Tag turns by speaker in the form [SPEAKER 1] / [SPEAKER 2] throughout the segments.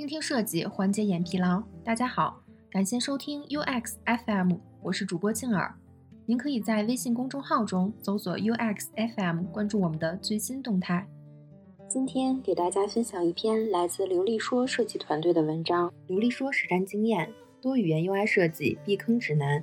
[SPEAKER 1] 倾听设计，缓解眼疲劳。大家好，感谢收听 UX FM，我是主播静儿。您可以在微信公众号中搜索 UX FM，关注我们的最新动态。
[SPEAKER 2] 今天给大家分享一篇来自刘丽说设计团队的文章，刘丽说实战经验：多语言 UI 设计避坑指南。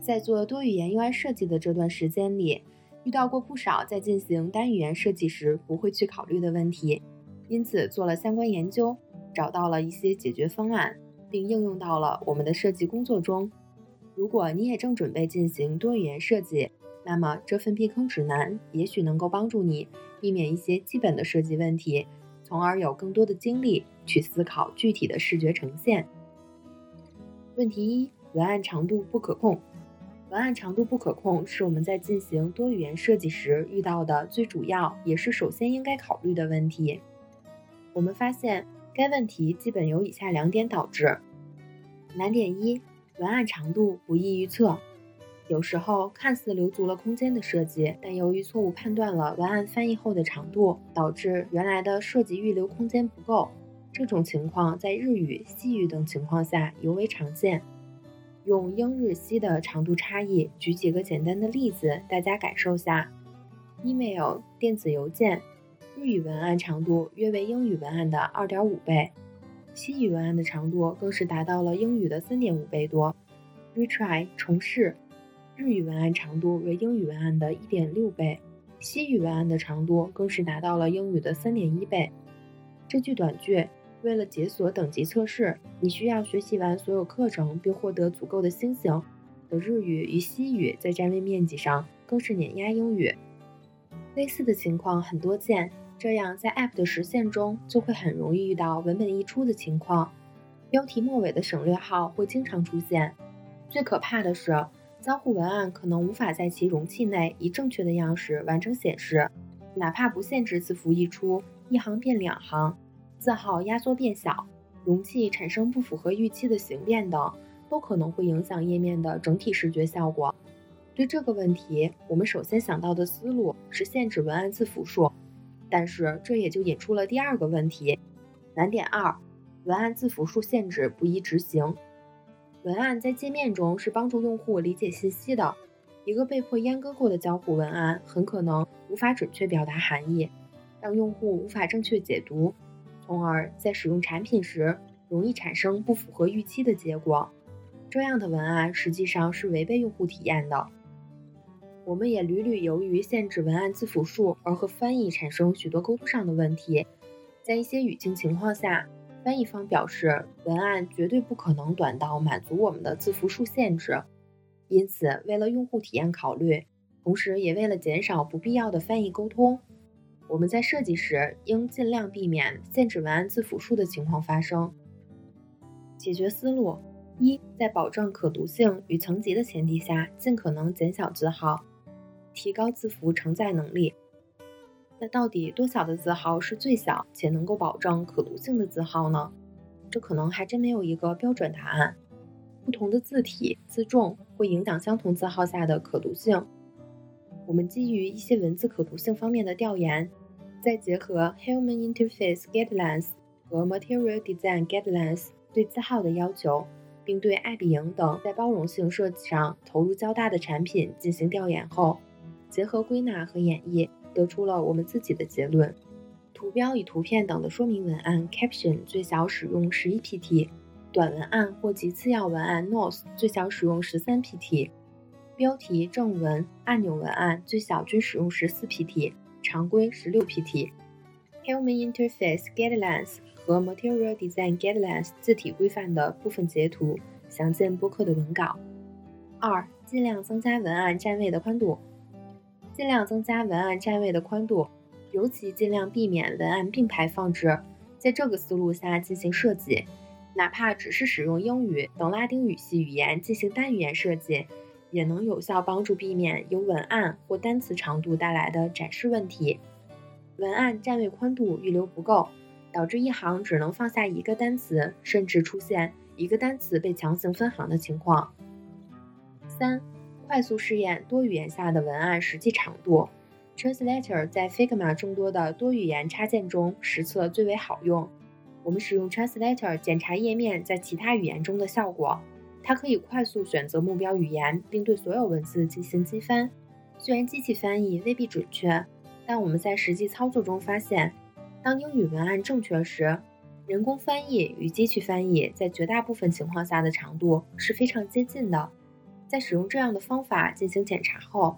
[SPEAKER 2] 在做多语言 UI 设计的这段时间里，遇到过不少在进行单语言设计时不会去考虑的问题。因此做了相关研究，找到了一些解决方案，并应用到了我们的设计工作中。如果你也正准备进行多语言设计，那么这份避坑指南也许能够帮助你避免一些基本的设计问题，从而有更多的精力去思考具体的视觉呈现。问题一：文案长度不可控。文案长度不可控是我们在进行多语言设计时遇到的最主要也是首先应该考虑的问题。我们发现该问题基本由以下两点导致：难点一，文案长度不易预测。有时候看似留足了空间的设计，但由于错误判断了文案翻译后的长度，导致原来的设计预留空间不够。这种情况在日语、西语等情况下尤为常见。用英日西的长度差异举几个简单的例子，大家感受下：email 电子邮件。日语文案长度约为英语文案的二点五倍，西语文案的长度更是达到了英语的三点五倍多。Retry 重试，日语文案长度为英语文案的一点六倍，西语文案的长度更是达到了英语的三点一倍。这句短句为了解锁等级测试，你需要学习完所有课程并获得足够的星星。的日语与西语在占位面积上更是碾压英语。类似的情况很多见。这样，在 App 的实现中就会很容易遇到文本溢出的情况，标题末尾的省略号会经常出现。最可怕的是，交互文案可能无法在其容器内以正确的样式完成显示，哪怕不限制字符溢出，一行变两行，字号压缩变小，容器产生不符合预期的形变等，都可能会影响页面的整体视觉效果。对这个问题，我们首先想到的思路是限制文案字符数。但是这也就引出了第二个问题，难点二，文案字符数限制不易执行。文案在界面中是帮助用户理解信息的，一个被迫阉割过的交互文案很可能无法准确表达含义，让用户无法正确解读，从而在使用产品时容易产生不符合预期的结果。这样的文案实际上是违背用户体验的。我们也屡屡由于限制文案字符数而和翻译产生许多沟通上的问题。在一些语境情况下，翻译方表示文案绝对不可能短到满足我们的字符数限制。因此，为了用户体验考虑，同时也为了减少不必要的翻译沟通，我们在设计时应尽量避免限制文案字符数的情况发生。解决思路一：在保证可读性与层级的前提下，尽可能减小字号。提高字符承载能力。那到底多小的字号是最小且能够保证可读性的字号呢？这可能还真没有一个标准答案。不同的字体字重会影响相同字号下的可读性。我们基于一些文字可读性方面的调研，再结合 Human Interface Guidelines 和 Material Design Guidelines 对字号的要求，并对爱彼迎等在包容性设计上投入较大的产品进行调研后。结合归纳和演绎，得出了我们自己的结论。图标与图片等的说明文案 （caption） 最小使用十一 pt，短文案或其次要文案 （notes） 最小使用十三 pt，标题、正文、按钮文案最小均使用十四 pt，常规十六 pt。Human Interface Guidelines 和 Material Design Guidelines 字体规范的部分截图，详见播客的文稿。二、尽量增加文案占位的宽度。尽量增加文案占位的宽度，尤其尽量避免文案并排放置。在这个思路下进行设计，哪怕只是使用英语等拉丁语系语言进行单语言设计，也能有效帮助避免由文案或单词长度带来的展示问题。文案占位宽度预留不够，导致一行只能放下一个单词，甚至出现一个单词被强行分行的情况。三。快速试验多语言下的文案实际长度，Translator 在 Figma 众多的多语言插件中实测最为好用。我们使用 Translator 检查页面在其他语言中的效果，它可以快速选择目标语言，并对所有文字进行机翻。虽然机器翻译未必准确，但我们在实际操作中发现，当英语文案正确时，人工翻译与机器翻译在绝大部分情况下的长度是非常接近的。在使用这样的方法进行检查后，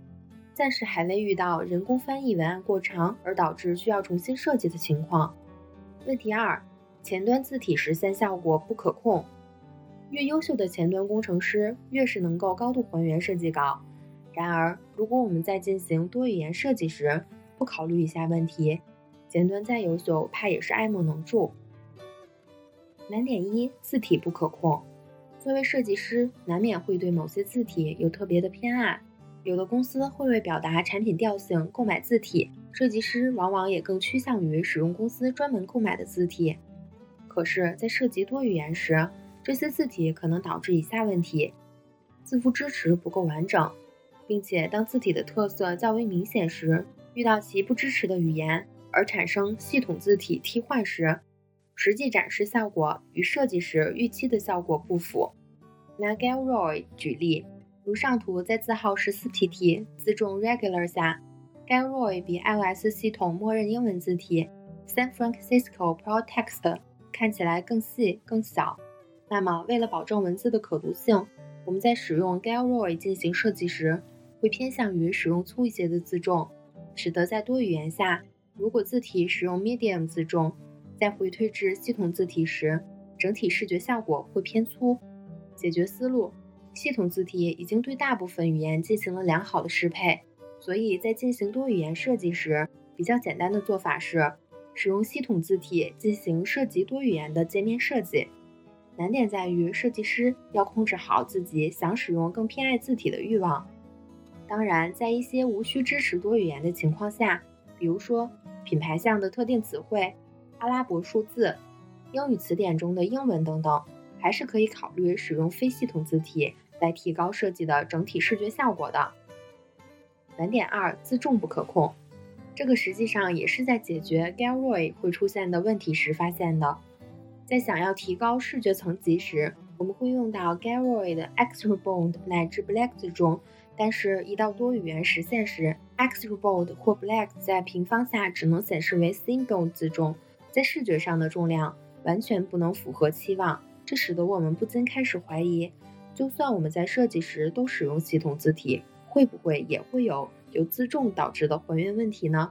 [SPEAKER 2] 暂时还未遇到人工翻译文案过长而导致需要重新设计的情况。问题二。前端字体实现效果不可控。越优秀的前端工程师，越是能够高度还原设计稿。然而，如果我们在进行多语言设计时不考虑以下问题，前端再优秀，怕也是爱莫能助。难点一：字体不可控。作为设计师，难免会对某些字体有特别的偏爱。有的公司会为表达产品调性购买字体，设计师往往也更趋向于使用公司专门购买的字体。可是，在涉及多语言时，这些字体可能导致以下问题：字符支持不够完整，并且当字体的特色较为明显时，遇到其不支持的语言而产生系统字体替换时，实际展示效果与设计时预期的效果不符。拿 Galroy 举例，如上图在字号 14pt 自重 Regular 下，Galroy 比 iOS 系统默认英文字体 San Francisco ProText。看起来更细更小。那么，为了保证文字的可读性，我们在使用 Galroy 进行设计时，会偏向于使用粗一些的字重，使得在多语言下，如果字体使用 Medium 字重，在回推至系统字体时，整体视觉效果会偏粗。解决思路：系统字体已经对大部分语言进行了良好的适配，所以在进行多语言设计时，比较简单的做法是。使用系统字体进行涉及多语言的界面设计，难点在于设计师要控制好自己想使用更偏爱字体的欲望。当然，在一些无需支持多语言的情况下，比如说品牌项的特定词汇、阿拉伯数字、英语词典中的英文等等，还是可以考虑使用非系统字体来提高设计的整体视觉效果的。难点二：字重不可控。这个实际上也是在解决 Galroy 会出现的问题时发现的。在想要提高视觉层级时，我们会用到 Galroy 的 Extra Bold 乃至 Black 字重，但是，一到多语言实现时，Extra Bold 或 Black 在平方下只能显示为 Single 字重，在视觉上的重量完全不能符合期望。这使得我们不禁开始怀疑，就算我们在设计时都使用系统字体，会不会也会有？由自重导致的还原问题呢？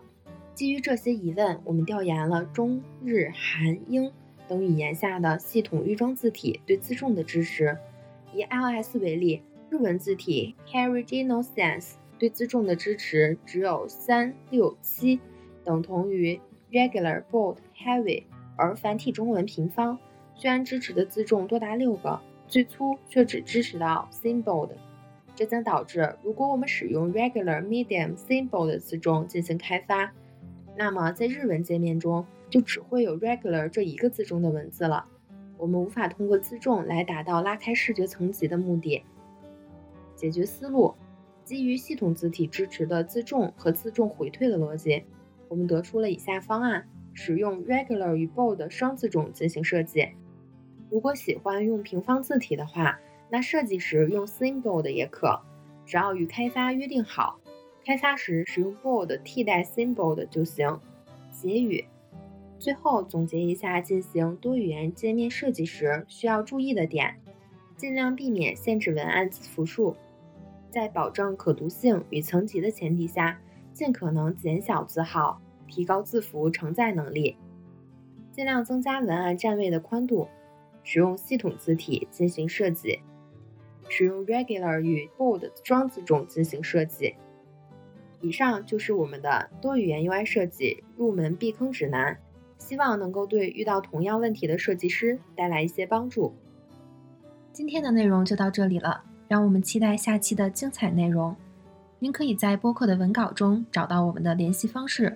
[SPEAKER 2] 基于这些疑问，我们调研了中日韩英等语言下的系统预装字体对自重的支持。以 iOS 为例，日文字体 Original Sans 对自重的支持只有三六七，等同于 Regular Bold Heavy，而繁体中文平方虽然支持的自重多达六个，最粗却只支持到 Symbol 的。这将导致，如果我们使用 regular、medium、symbol 的字重进行开发，那么在日文界面中就只会有 regular 这一个字重的文字了。我们无法通过字重来达到拉开视觉层级的目的。解决思路：基于系统字体支持的字重和字重回退的逻辑，我们得出了以下方案：使用 regular 与 bold 双字重进行设计。如果喜欢用平方字体的话，那设计时用 symbol 的也可，只要与开发约定好，开发时使用 bold 替代 symbol 的就行。结语：最后总结一下进行多语言界面设计时需要注意的点：尽量避免限制文案字符数，在保证可读性与层级的前提下，尽可能减小字号，提高字符承载能力，尽量增加文案占位的宽度，使用系统字体进行设计。使用 regular 与 bold 双字重进行设计。以上就是我们的多语言 UI 设计入门避坑指南，希望能够对遇到同样问题的设计师带来一些帮助。
[SPEAKER 1] 今天的内容就到这里了，让我们期待下期的精彩内容。您可以在播客的文稿中找到我们的联系方式，